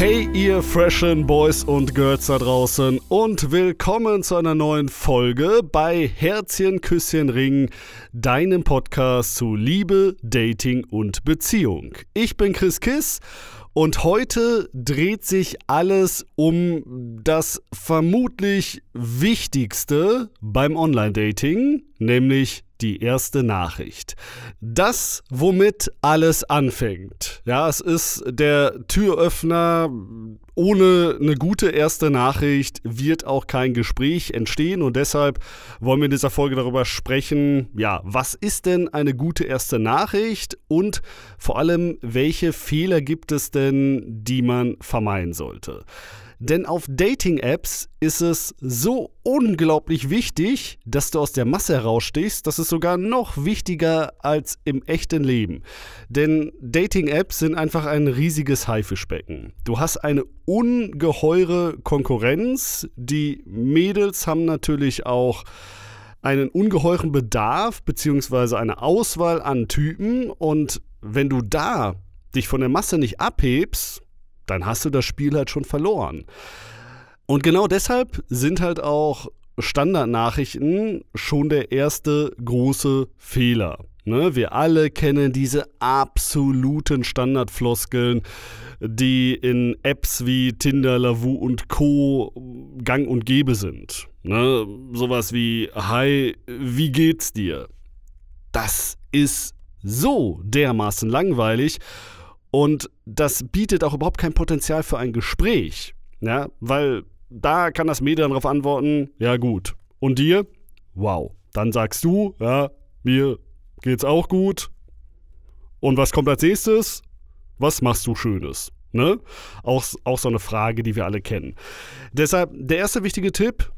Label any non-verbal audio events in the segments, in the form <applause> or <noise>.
Hey ihr freshen Boys und Girls da draußen und willkommen zu einer neuen Folge bei Herzchen, Küsschen, Ring, deinem Podcast zu Liebe, Dating und Beziehung. Ich bin Chris Kiss und heute dreht sich alles um das vermutlich Wichtigste beim Online-Dating, nämlich die erste Nachricht. Das, womit alles anfängt. Ja, es ist der Türöffner. Ohne eine gute erste Nachricht wird auch kein Gespräch entstehen und deshalb wollen wir in dieser Folge darüber sprechen, ja, was ist denn eine gute erste Nachricht und vor allem, welche Fehler gibt es denn, die man vermeiden sollte. Denn auf Dating-Apps ist es so unglaublich wichtig, dass du aus der Masse herausstichst. Das ist sogar noch wichtiger als im echten Leben. Denn Dating-Apps sind einfach ein riesiges Haifischbecken. Du hast eine ungeheure Konkurrenz. Die Mädels haben natürlich auch einen ungeheuren Bedarf bzw. eine Auswahl an Typen. Und wenn du da dich von der Masse nicht abhebst, dann hast du das Spiel halt schon verloren. Und genau deshalb sind halt auch Standardnachrichten schon der erste große Fehler. Ne? Wir alle kennen diese absoluten Standardfloskeln, die in Apps wie Tinder, Lavu und Co. gang und gäbe sind. Ne? Sowas wie, hi, wie geht's dir? Das ist so dermaßen langweilig und das bietet auch überhaupt kein Potenzial für ein Gespräch. Ja, weil da kann das Medium darauf antworten, ja gut. Und dir? Wow. Dann sagst du, ja, mir geht's auch gut. Und was kommt als nächstes? Was machst du Schönes? Ne? Auch, auch so eine Frage, die wir alle kennen. Deshalb der erste wichtige Tipp,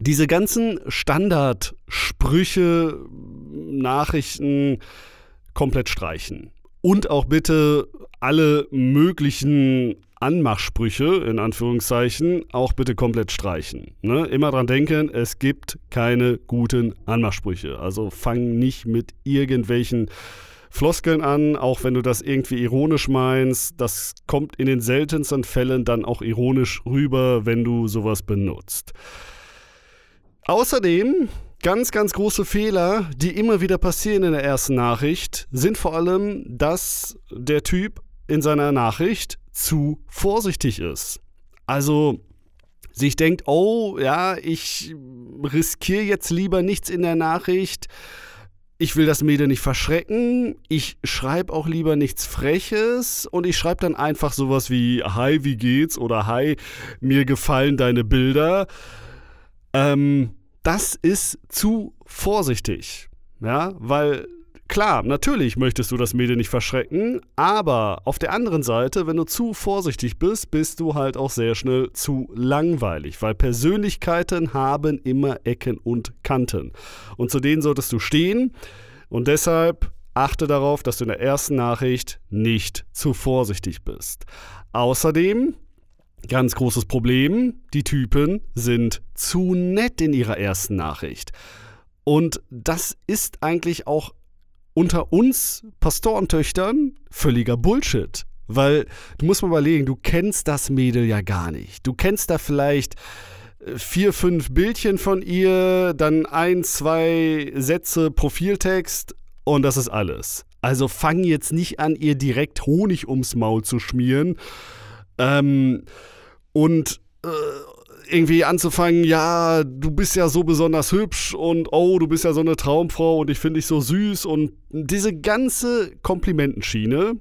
diese ganzen Standardsprüche, Nachrichten komplett streichen und auch bitte alle möglichen Anmachsprüche, in Anführungszeichen, auch bitte komplett streichen. Ne? Immer dran denken, es gibt keine guten Anmachsprüche. Also fang nicht mit irgendwelchen Floskeln an, auch wenn du das irgendwie ironisch meinst. Das kommt in den seltensten Fällen dann auch ironisch rüber, wenn du sowas benutzt. Außerdem Ganz, ganz große Fehler, die immer wieder passieren in der ersten Nachricht, sind vor allem, dass der Typ in seiner Nachricht zu vorsichtig ist. Also sich denkt, oh ja, ich riskiere jetzt lieber nichts in der Nachricht. Ich will das Mädel nicht verschrecken. Ich schreibe auch lieber nichts Freches und ich schreibe dann einfach sowas wie Hi, wie geht's? oder Hi, mir gefallen deine Bilder. Ähm, das ist zu vorsichtig. Ja, weil klar, natürlich möchtest du das Mädel nicht verschrecken, aber auf der anderen Seite, wenn du zu vorsichtig bist, bist du halt auch sehr schnell zu langweilig, weil Persönlichkeiten haben immer Ecken und Kanten. Und zu denen solltest du stehen und deshalb achte darauf, dass du in der ersten Nachricht nicht zu vorsichtig bist. Außerdem Ganz großes Problem, die Typen sind zu nett in ihrer ersten Nachricht. Und das ist eigentlich auch unter uns Pastorentöchtern völliger Bullshit. Weil du musst mal überlegen, du kennst das Mädel ja gar nicht. Du kennst da vielleicht äh, vier, fünf Bildchen von ihr, dann ein, zwei Sätze Profiltext und das ist alles. Also fang jetzt nicht an, ihr direkt Honig ums Maul zu schmieren. Ähm, und äh, irgendwie anzufangen, ja, du bist ja so besonders hübsch und oh, du bist ja so eine Traumfrau und ich finde dich so süß und diese ganze Komplimentenschiene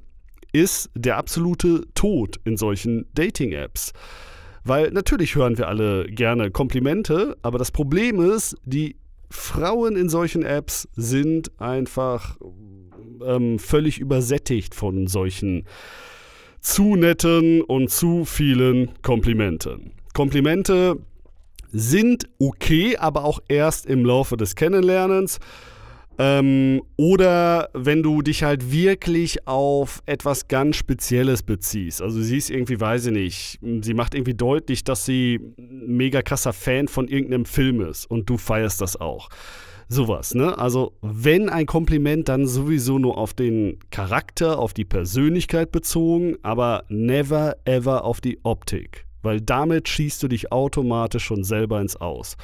ist der absolute Tod in solchen Dating-Apps. Weil natürlich hören wir alle gerne Komplimente, aber das Problem ist, die Frauen in solchen Apps sind einfach ähm, völlig übersättigt von solchen zu netten und zu vielen Komplimenten. Komplimente sind okay, aber auch erst im Laufe des Kennenlernens. Ähm, oder wenn du dich halt wirklich auf etwas ganz Spezielles beziehst. Also sie ist irgendwie, weiß ich nicht, sie macht irgendwie deutlich, dass sie mega krasser Fan von irgendeinem Film ist und du feierst das auch. Sowas, ne? Also, wenn ein Kompliment, dann sowieso nur auf den Charakter, auf die Persönlichkeit bezogen, aber never ever auf die Optik. Weil damit schießt du dich automatisch schon selber ins Aus.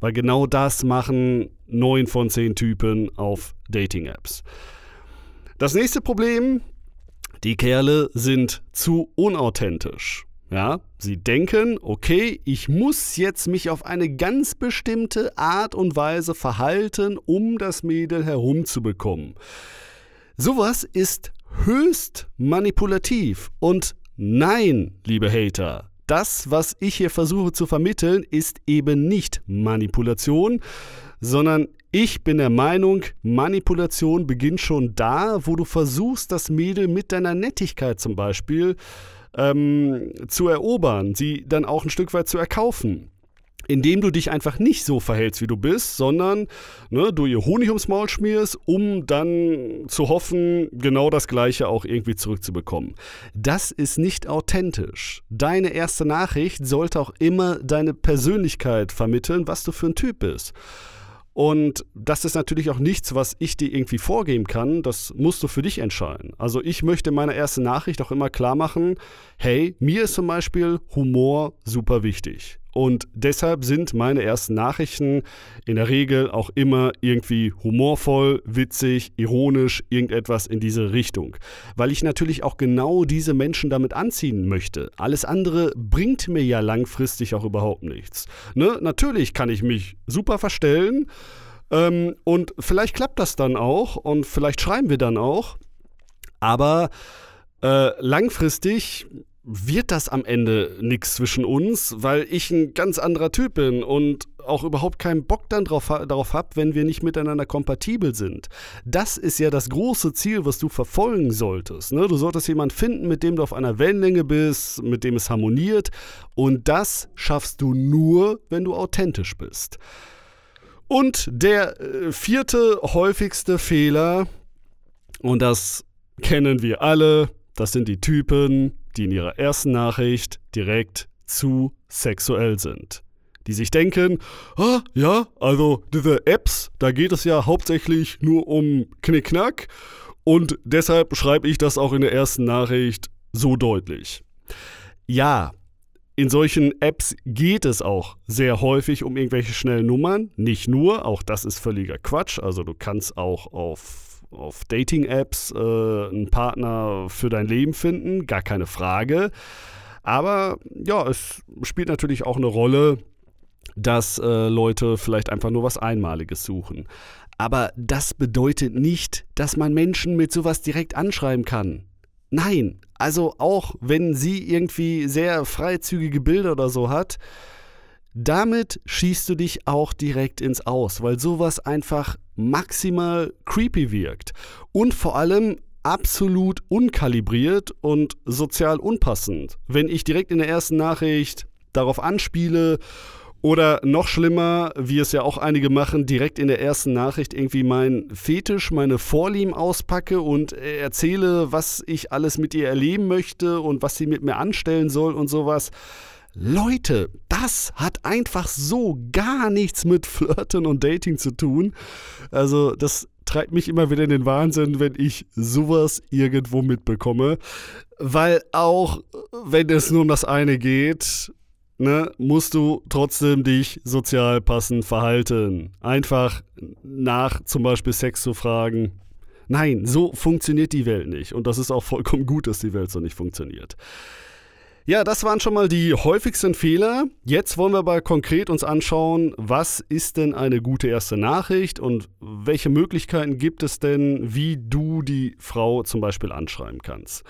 Weil genau das machen neun von zehn Typen auf Dating-Apps. Das nächste Problem, die Kerle sind zu unauthentisch. Ja, sie denken, okay, ich muss jetzt mich auf eine ganz bestimmte Art und Weise verhalten, um das Mädel herumzubekommen. Sowas ist höchst manipulativ und nein, liebe Hater, das, was ich hier versuche zu vermitteln, ist eben nicht Manipulation, sondern ich bin der Meinung, Manipulation beginnt schon da, wo du versuchst, das Mädel mit deiner Nettigkeit zum Beispiel ähm, zu erobern, sie dann auch ein Stück weit zu erkaufen indem du dich einfach nicht so verhältst, wie du bist, sondern ne, du ihr Honig ums Maul schmierst, um dann zu hoffen, genau das Gleiche auch irgendwie zurückzubekommen. Das ist nicht authentisch. Deine erste Nachricht sollte auch immer deine Persönlichkeit vermitteln, was du für ein Typ bist. Und das ist natürlich auch nichts, was ich dir irgendwie vorgeben kann. Das musst du für dich entscheiden. Also ich möchte in meiner ersten Nachricht auch immer klar machen, hey, mir ist zum Beispiel Humor super wichtig. Und deshalb sind meine ersten Nachrichten in der Regel auch immer irgendwie humorvoll, witzig, ironisch, irgendetwas in diese Richtung. Weil ich natürlich auch genau diese Menschen damit anziehen möchte. Alles andere bringt mir ja langfristig auch überhaupt nichts. Ne? Natürlich kann ich mich super verstellen. Ähm, und vielleicht klappt das dann auch und vielleicht schreiben wir dann auch. Aber äh, langfristig wird das am Ende nichts zwischen uns, weil ich ein ganz anderer Typ bin und auch überhaupt keinen Bock dann drauf, darauf habe, wenn wir nicht miteinander kompatibel sind. Das ist ja das große Ziel, was du verfolgen solltest. Ne? Du solltest jemanden finden, mit dem du auf einer Wellenlänge bist, mit dem es harmoniert. Und das schaffst du nur, wenn du authentisch bist. Und der äh, vierte häufigste Fehler, und das kennen wir alle, das sind die Typen, die in ihrer ersten Nachricht direkt zu sexuell sind. Die sich denken, ah, ja, also diese Apps, da geht es ja hauptsächlich nur um Knickknack und deshalb schreibe ich das auch in der ersten Nachricht so deutlich. Ja, in solchen Apps geht es auch sehr häufig um irgendwelche schnellen Nummern. Nicht nur, auch das ist völliger Quatsch. Also du kannst auch auf auf Dating-Apps äh, einen Partner für dein Leben finden, gar keine Frage. Aber ja, es spielt natürlich auch eine Rolle, dass äh, Leute vielleicht einfach nur was Einmaliges suchen. Aber das bedeutet nicht, dass man Menschen mit sowas direkt anschreiben kann. Nein, also auch wenn sie irgendwie sehr freizügige Bilder oder so hat, damit schießt du dich auch direkt ins Aus, weil sowas einfach maximal creepy wirkt und vor allem absolut unkalibriert und sozial unpassend. Wenn ich direkt in der ersten Nachricht darauf anspiele oder noch schlimmer, wie es ja auch einige machen, direkt in der ersten Nachricht irgendwie mein Fetisch, meine Vorlieben auspacke und erzähle, was ich alles mit ihr erleben möchte und was sie mit mir anstellen soll und sowas. Leute, das hat einfach so gar nichts mit Flirten und Dating zu tun. Also, das treibt mich immer wieder in den Wahnsinn, wenn ich sowas irgendwo mitbekomme. Weil auch wenn es nur um das eine geht, ne, musst du trotzdem dich sozial passend verhalten. Einfach nach zum Beispiel Sex zu fragen. Nein, so funktioniert die Welt nicht. Und das ist auch vollkommen gut, dass die Welt so nicht funktioniert. Ja, das waren schon mal die häufigsten Fehler. Jetzt wollen wir aber konkret uns anschauen, was ist denn eine gute erste Nachricht und welche Möglichkeiten gibt es denn, wie du die Frau zum Beispiel anschreiben kannst.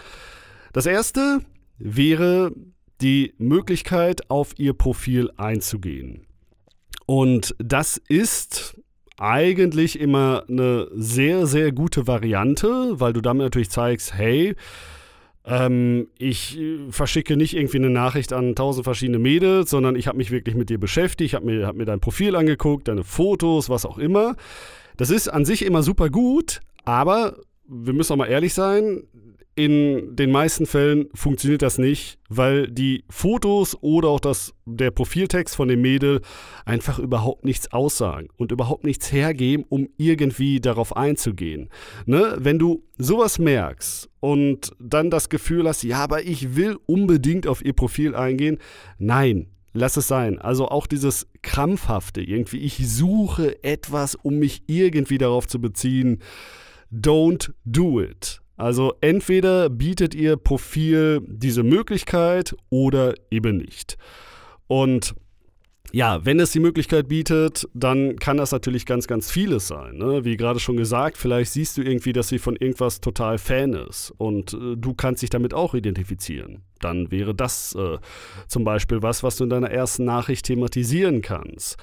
Das erste wäre die Möglichkeit, auf ihr Profil einzugehen. Und das ist eigentlich immer eine sehr, sehr gute Variante, weil du damit natürlich zeigst, hey, ähm, ich äh, verschicke nicht irgendwie eine Nachricht an tausend verschiedene Mädels, sondern ich habe mich wirklich mit dir beschäftigt, habe mir, hab mir dein Profil angeguckt, deine Fotos, was auch immer. Das ist an sich immer super gut, aber wir müssen auch mal ehrlich sein, in den meisten Fällen funktioniert das nicht, weil die Fotos oder auch das, der Profiltext von dem Mädel einfach überhaupt nichts aussagen und überhaupt nichts hergeben, um irgendwie darauf einzugehen. Ne? Wenn du sowas merkst und dann das Gefühl hast, ja, aber ich will unbedingt auf ihr Profil eingehen, nein, lass es sein. Also auch dieses krampfhafte, irgendwie, ich suche etwas, um mich irgendwie darauf zu beziehen. Don't do it. Also entweder bietet ihr Profil diese Möglichkeit oder eben nicht. Und ja, wenn es die Möglichkeit bietet, dann kann das natürlich ganz, ganz vieles sein. Ne? Wie gerade schon gesagt, vielleicht siehst du irgendwie, dass sie von irgendwas total Fan ist und äh, du kannst dich damit auch identifizieren. Dann wäre das äh, zum Beispiel was, was du in deiner ersten Nachricht thematisieren kannst.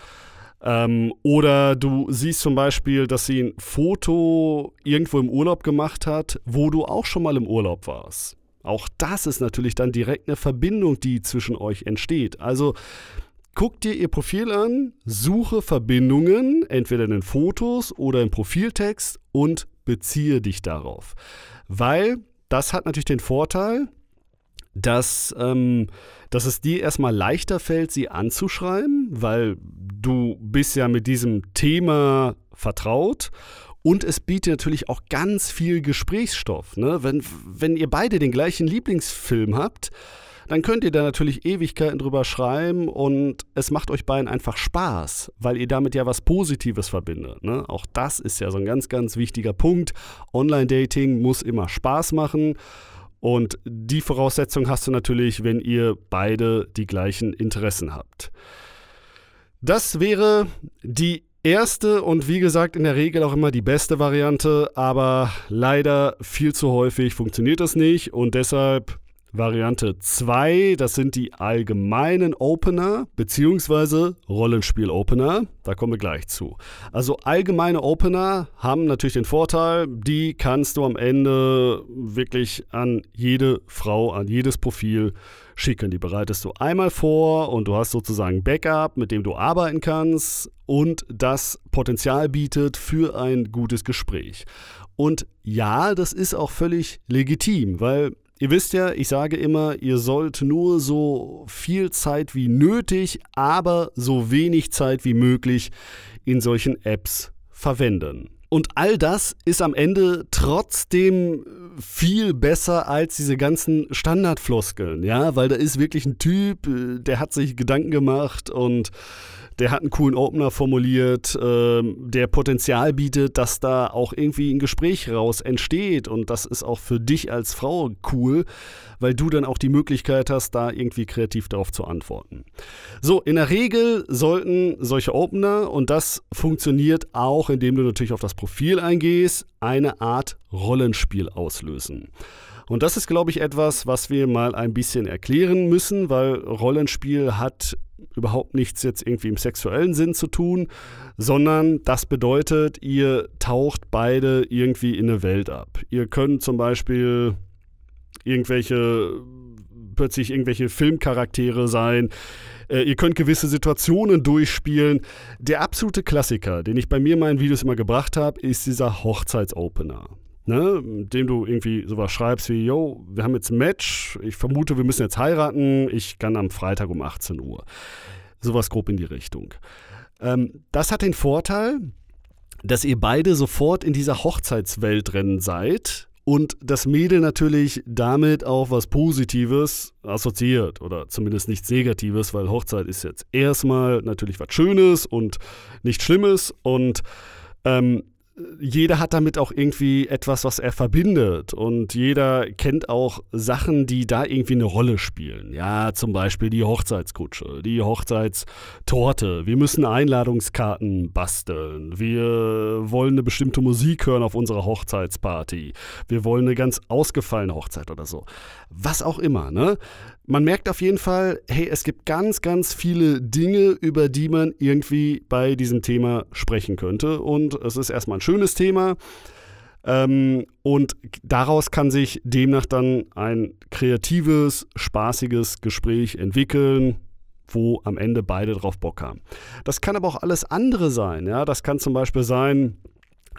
Ähm, oder du siehst zum Beispiel, dass sie ein Foto irgendwo im Urlaub gemacht hat, wo du auch schon mal im Urlaub warst. Auch das ist natürlich dann direkt eine Verbindung, die zwischen euch entsteht. Also guck dir ihr Profil an, suche Verbindungen, entweder in den Fotos oder im Profiltext und beziehe dich darauf. Weil das hat natürlich den Vorteil, dass, ähm, dass es dir erstmal leichter fällt, sie anzuschreiben, weil du bist ja mit diesem Thema vertraut und es bietet natürlich auch ganz viel Gesprächsstoff. Ne? Wenn, wenn ihr beide den gleichen Lieblingsfilm habt, dann könnt ihr da natürlich Ewigkeiten drüber schreiben und es macht euch beiden einfach Spaß, weil ihr damit ja was Positives verbindet. Ne? Auch das ist ja so ein ganz, ganz wichtiger Punkt. Online-Dating muss immer Spaß machen. Und die Voraussetzung hast du natürlich, wenn ihr beide die gleichen Interessen habt. Das wäre die erste und wie gesagt in der Regel auch immer die beste Variante, aber leider viel zu häufig funktioniert das nicht und deshalb Variante 2, das sind die allgemeinen Opener bzw. Rollenspiel-Opener. Da kommen wir gleich zu. Also allgemeine Opener haben natürlich den Vorteil, die kannst du am Ende wirklich an jede Frau, an jedes Profil schicken. Die bereitest du einmal vor und du hast sozusagen Backup, mit dem du arbeiten kannst und das Potenzial bietet für ein gutes Gespräch. Und ja, das ist auch völlig legitim, weil Ihr wisst ja, ich sage immer, ihr sollt nur so viel Zeit wie nötig, aber so wenig Zeit wie möglich in solchen Apps verwenden. Und all das ist am Ende trotzdem viel besser als diese ganzen Standardfloskeln, ja, weil da ist wirklich ein Typ, äh, der hat sich Gedanken gemacht und der hat einen coolen Opener formuliert, ähm, der Potenzial bietet, dass da auch irgendwie ein Gespräch raus entsteht. Und das ist auch für dich als Frau cool, weil du dann auch die Möglichkeit hast, da irgendwie kreativ darauf zu antworten. So, in der Regel sollten solche Opener, und das funktioniert auch, indem du natürlich auf das Profil eingehst, eine Art Rollenspiel auslösen. Und das ist, glaube ich, etwas, was wir mal ein bisschen erklären müssen, weil Rollenspiel hat überhaupt nichts jetzt irgendwie im sexuellen Sinn zu tun, sondern das bedeutet, ihr taucht beide irgendwie in eine Welt ab. Ihr könnt zum Beispiel irgendwelche, plötzlich irgendwelche Filmcharaktere sein. Äh, ihr könnt gewisse Situationen durchspielen. Der absolute Klassiker, den ich bei mir in meinen Videos immer gebracht habe, ist dieser Hochzeitsopener ne, dem du irgendwie sowas schreibst wie, yo, wir haben jetzt ein Match, ich vermute, wir müssen jetzt heiraten, ich kann am Freitag um 18 Uhr. Sowas grob in die Richtung. Ähm, das hat den Vorteil, dass ihr beide sofort in dieser Hochzeitswelt drin seid und das Mädel natürlich damit auch was Positives assoziiert oder zumindest nichts Negatives, weil Hochzeit ist jetzt erstmal natürlich was Schönes und nichts Schlimmes und ähm, jeder hat damit auch irgendwie etwas, was er verbindet. Und jeder kennt auch Sachen, die da irgendwie eine Rolle spielen. Ja, zum Beispiel die Hochzeitskutsche, die Hochzeitstorte. Wir müssen Einladungskarten basteln. Wir wollen eine bestimmte Musik hören auf unserer Hochzeitsparty. Wir wollen eine ganz ausgefallene Hochzeit oder so. Was auch immer, ne? Man merkt auf jeden Fall, hey, es gibt ganz, ganz viele Dinge, über die man irgendwie bei diesem Thema sprechen könnte. Und es ist erstmal ein schönes Thema. Ähm, und daraus kann sich demnach dann ein kreatives, spaßiges Gespräch entwickeln, wo am Ende beide drauf Bock haben. Das kann aber auch alles andere sein. Ja? Das kann zum Beispiel sein,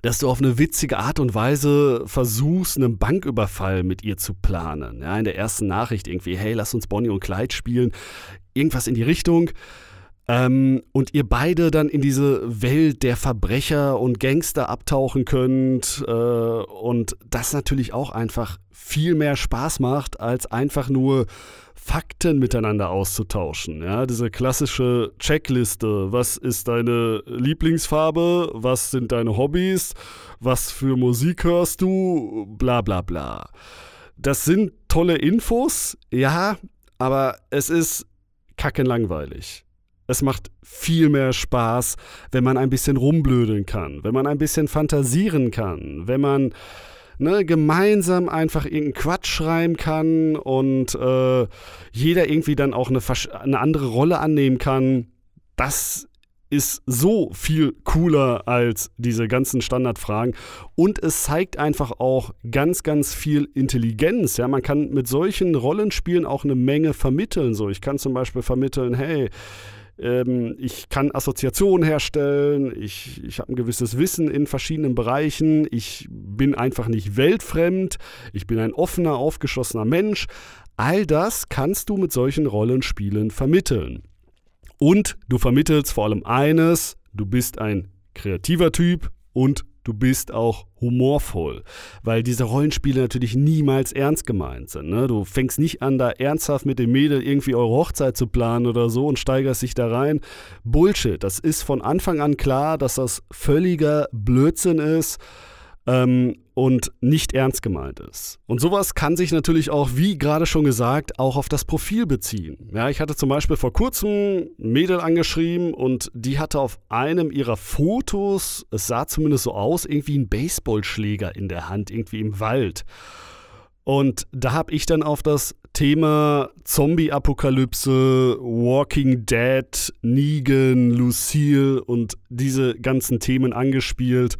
dass du auf eine witzige Art und Weise versuchst, einen Banküberfall mit ihr zu planen. Ja, in der ersten Nachricht irgendwie, hey, lass uns Bonnie und Clyde spielen. Irgendwas in die Richtung. Ähm, und ihr beide dann in diese Welt der Verbrecher und Gangster abtauchen könnt äh, und das natürlich auch einfach viel mehr Spaß macht, als einfach nur Fakten miteinander auszutauschen. Ja, diese klassische Checkliste. Was ist deine Lieblingsfarbe? Was sind deine Hobbys? Was für Musik hörst du? Bla bla bla. Das sind tolle Infos, ja, aber es ist kackenlangweilig. Es macht viel mehr Spaß, wenn man ein bisschen rumblödeln kann, wenn man ein bisschen fantasieren kann, wenn man ne, gemeinsam einfach irgendeinen Quatsch schreiben kann und äh, jeder irgendwie dann auch eine, eine andere Rolle annehmen kann. Das ist so viel cooler als diese ganzen Standardfragen. Und es zeigt einfach auch ganz, ganz viel Intelligenz. Ja, man kann mit solchen Rollenspielen auch eine Menge vermitteln. So, ich kann zum Beispiel vermitteln, hey, ähm, ich kann Assoziationen herstellen, ich, ich habe ein gewisses Wissen in verschiedenen Bereichen, ich bin einfach nicht weltfremd, ich bin ein offener, aufgeschlossener Mensch. All das kannst du mit solchen Rollenspielen vermitteln. Und du vermittelst vor allem eines, du bist ein kreativer Typ und du bist auch humorvoll, weil diese Rollenspiele natürlich niemals ernst gemeint sind. Ne? Du fängst nicht an, da ernsthaft mit dem Mädel irgendwie eure Hochzeit zu planen oder so und steigerst dich da rein. Bullshit, das ist von Anfang an klar, dass das völliger Blödsinn ist ähm, und nicht ernst gemeint ist. Und sowas kann sich natürlich auch, wie gerade schon gesagt, auch auf das Profil beziehen. Ja, ich hatte zum Beispiel vor kurzem ein Mädel angeschrieben und die hatte auf einem ihrer Fotos, es sah zumindest so aus, irgendwie einen Baseballschläger in der Hand, irgendwie im Wald. Und da habe ich dann auf das Thema Zombie-Apokalypse, Walking Dead, Negan, Lucille und diese ganzen Themen angespielt.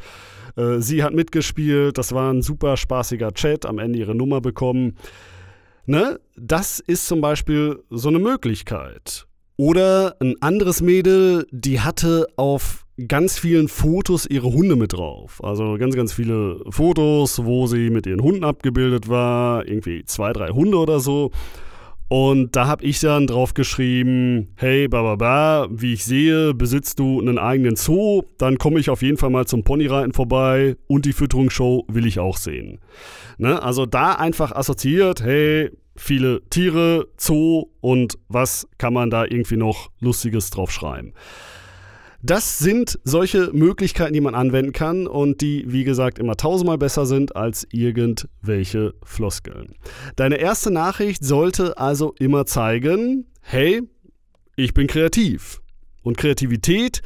Äh, sie hat mitgespielt, das war ein super spaßiger Chat, am Ende ihre Nummer bekommen. Ne? Das ist zum Beispiel so eine Möglichkeit. Oder ein anderes Mädel, die hatte auf ganz vielen Fotos ihre Hunde mit drauf. Also ganz, ganz viele Fotos, wo sie mit ihren Hunden abgebildet war. Irgendwie zwei, drei Hunde oder so. Und da habe ich dann drauf geschrieben, hey, bababa, wie ich sehe, besitzt du einen eigenen Zoo, dann komme ich auf jeden Fall mal zum Ponyreiten vorbei und die Fütterungsshow will ich auch sehen. Ne? Also da einfach assoziiert, hey, viele Tiere, Zoo und was kann man da irgendwie noch Lustiges drauf schreiben. Das sind solche Möglichkeiten, die man anwenden kann und die, wie gesagt, immer tausendmal besser sind als irgendwelche Floskeln. Deine erste Nachricht sollte also immer zeigen, hey, ich bin kreativ. Und Kreativität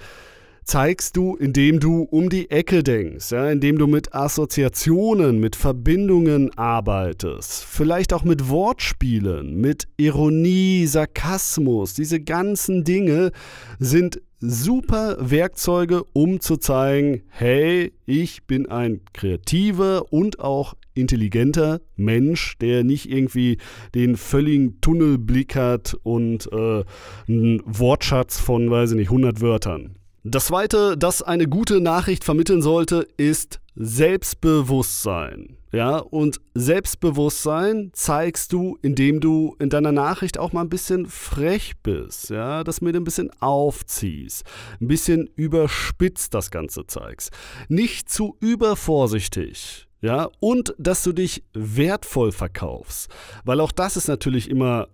zeigst du, indem du um die Ecke denkst, ja, indem du mit Assoziationen, mit Verbindungen arbeitest, vielleicht auch mit Wortspielen, mit Ironie, Sarkasmus. Diese ganzen Dinge sind super Werkzeuge, um zu zeigen, hey, ich bin ein kreativer und auch intelligenter Mensch, der nicht irgendwie den völligen Tunnelblick hat und äh, einen Wortschatz von, weiß ich nicht, 100 Wörtern. Das zweite, das eine gute Nachricht vermitteln sollte, ist Selbstbewusstsein. Ja, und Selbstbewusstsein zeigst du, indem du in deiner Nachricht auch mal ein bisschen frech bist, ja, das mit ein bisschen aufziehst, ein bisschen überspitzt das Ganze zeigst. Nicht zu übervorsichtig. Ja, und dass du dich wertvoll verkaufst. Weil auch das ist natürlich immer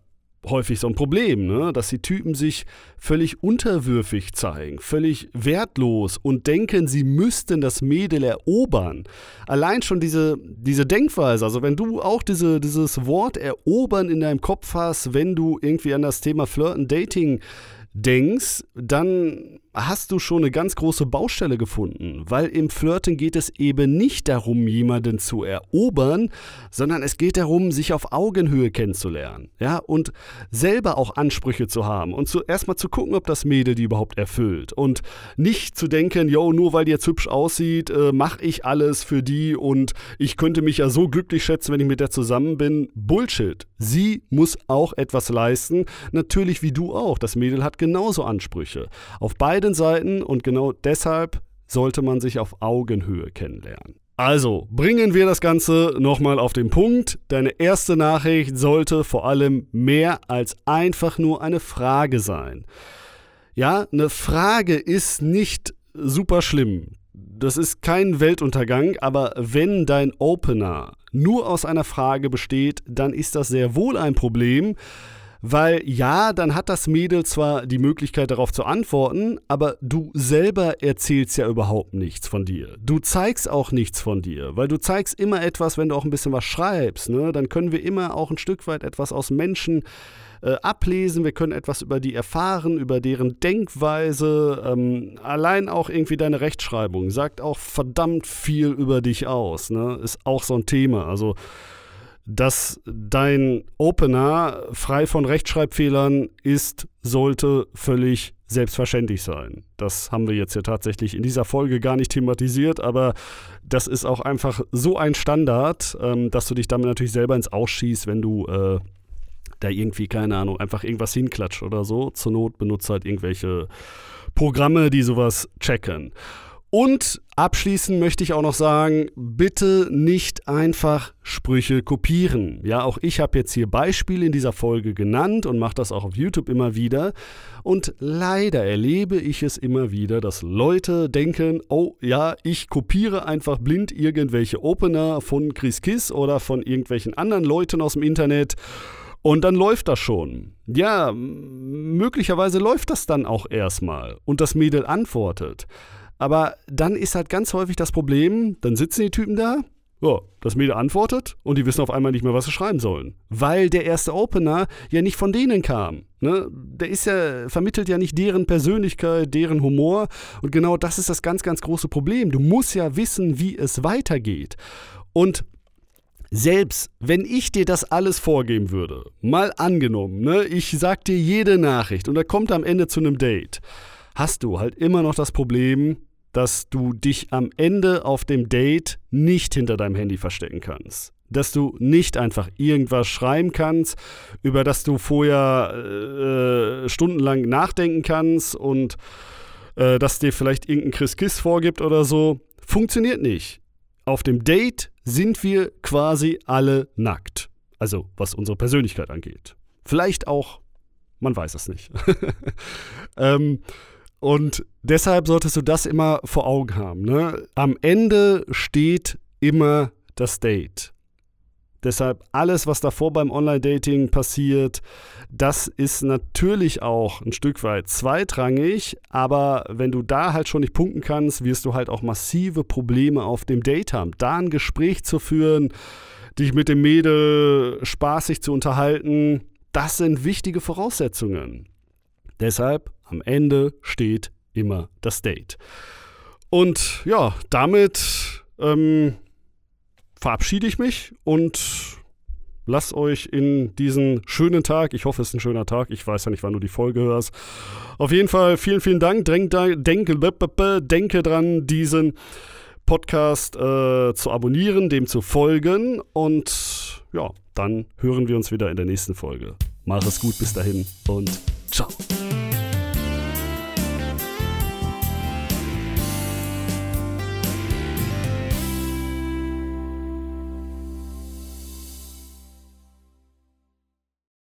häufig so ein Problem, ne? dass die Typen sich völlig unterwürfig zeigen, völlig wertlos und denken, sie müssten das Mädel erobern. Allein schon diese, diese Denkweise, also wenn du auch diese, dieses Wort erobern in deinem Kopf hast, wenn du irgendwie an das Thema Flirten, Dating denkst, dann hast du schon eine ganz große Baustelle gefunden, weil im Flirten geht es eben nicht darum, jemanden zu erobern, sondern es geht darum, sich auf Augenhöhe kennenzulernen, ja, und selber auch Ansprüche zu haben und zu, erstmal zu gucken, ob das Mädel die überhaupt erfüllt und nicht zu denken, yo, nur weil die jetzt hübsch aussieht, äh, mache ich alles für die und ich könnte mich ja so glücklich schätzen, wenn ich mit der zusammen bin. Bullshit. Sie muss auch etwas leisten, natürlich wie du auch. Das Mädel hat genauso Ansprüche. Auf beide beiden Seiten und genau deshalb sollte man sich auf Augenhöhe kennenlernen. Also, bringen wir das Ganze nochmal auf den Punkt. Deine erste Nachricht sollte vor allem mehr als einfach nur eine Frage sein. Ja, eine Frage ist nicht super schlimm. Das ist kein Weltuntergang, aber wenn dein Opener nur aus einer Frage besteht, dann ist das sehr wohl ein Problem, weil ja, dann hat das Mädel zwar die Möglichkeit darauf zu antworten, aber du selber erzählst ja überhaupt nichts von dir. Du zeigst auch nichts von dir, weil du zeigst immer etwas, wenn du auch ein bisschen was schreibst. Ne? Dann können wir immer auch ein Stück weit etwas aus Menschen äh, ablesen, wir können etwas über die erfahren, über deren Denkweise. Ähm, allein auch irgendwie deine Rechtschreibung sagt auch verdammt viel über dich aus. Ne? Ist auch so ein Thema. Also dass dein Opener frei von Rechtschreibfehlern ist, sollte völlig selbstverständlich sein. Das haben wir jetzt ja tatsächlich in dieser Folge gar nicht thematisiert, aber das ist auch einfach so ein Standard, ähm, dass du dich damit natürlich selber ins Ausschießt, wenn du äh, da irgendwie, keine Ahnung, einfach irgendwas hinklatscht oder so. Zur Not benutzt halt irgendwelche Programme, die sowas checken. Und abschließend möchte ich auch noch sagen, bitte nicht einfach Sprüche kopieren. Ja, auch ich habe jetzt hier Beispiele in dieser Folge genannt und mache das auch auf YouTube immer wieder. Und leider erlebe ich es immer wieder, dass Leute denken, oh ja, ich kopiere einfach blind irgendwelche Opener von Chris Kiss oder von irgendwelchen anderen Leuten aus dem Internet. Und dann läuft das schon. Ja, möglicherweise läuft das dann auch erstmal. Und das Mädel antwortet. Aber dann ist halt ganz häufig das Problem, dann sitzen die Typen da, ja, das Mädel antwortet und die wissen auf einmal nicht mehr, was sie schreiben sollen. Weil der erste Opener ja nicht von denen kam. Ne? Der ist ja, vermittelt ja nicht deren Persönlichkeit, deren Humor. Und genau das ist das ganz, ganz große Problem. Du musst ja wissen, wie es weitergeht. Und selbst wenn ich dir das alles vorgeben würde, mal angenommen, ne, ich sag dir jede Nachricht und er kommt am Ende zu einem Date, hast du halt immer noch das Problem, dass du dich am Ende auf dem Date nicht hinter deinem Handy verstecken kannst. Dass du nicht einfach irgendwas schreiben kannst, über das du vorher äh, stundenlang nachdenken kannst und äh, das dir vielleicht irgendein Chris Kiss vorgibt oder so. Funktioniert nicht. Auf dem Date sind wir quasi alle nackt. Also was unsere Persönlichkeit angeht. Vielleicht auch, man weiß es nicht. <laughs> ähm, und deshalb solltest du das immer vor Augen haben. Ne? Am Ende steht immer das Date. Deshalb alles, was davor beim Online-Dating passiert, das ist natürlich auch ein Stück weit zweitrangig, aber wenn du da halt schon nicht punkten kannst, wirst du halt auch massive Probleme auf dem Date haben. Da ein Gespräch zu führen, dich mit dem Mädel spaßig zu unterhalten, das sind wichtige Voraussetzungen. Deshalb am Ende steht immer das Date. Und ja, damit ähm, verabschiede ich mich und lasst euch in diesen schönen Tag, ich hoffe, es ist ein schöner Tag, ich weiß ja nicht, wann du die Folge hörst. Auf jeden Fall vielen, vielen Dank. Denke, denke, denke dran, diesen Podcast äh, zu abonnieren, dem zu folgen und ja, dann hören wir uns wieder in der nächsten Folge. Mach es gut bis dahin und ciao.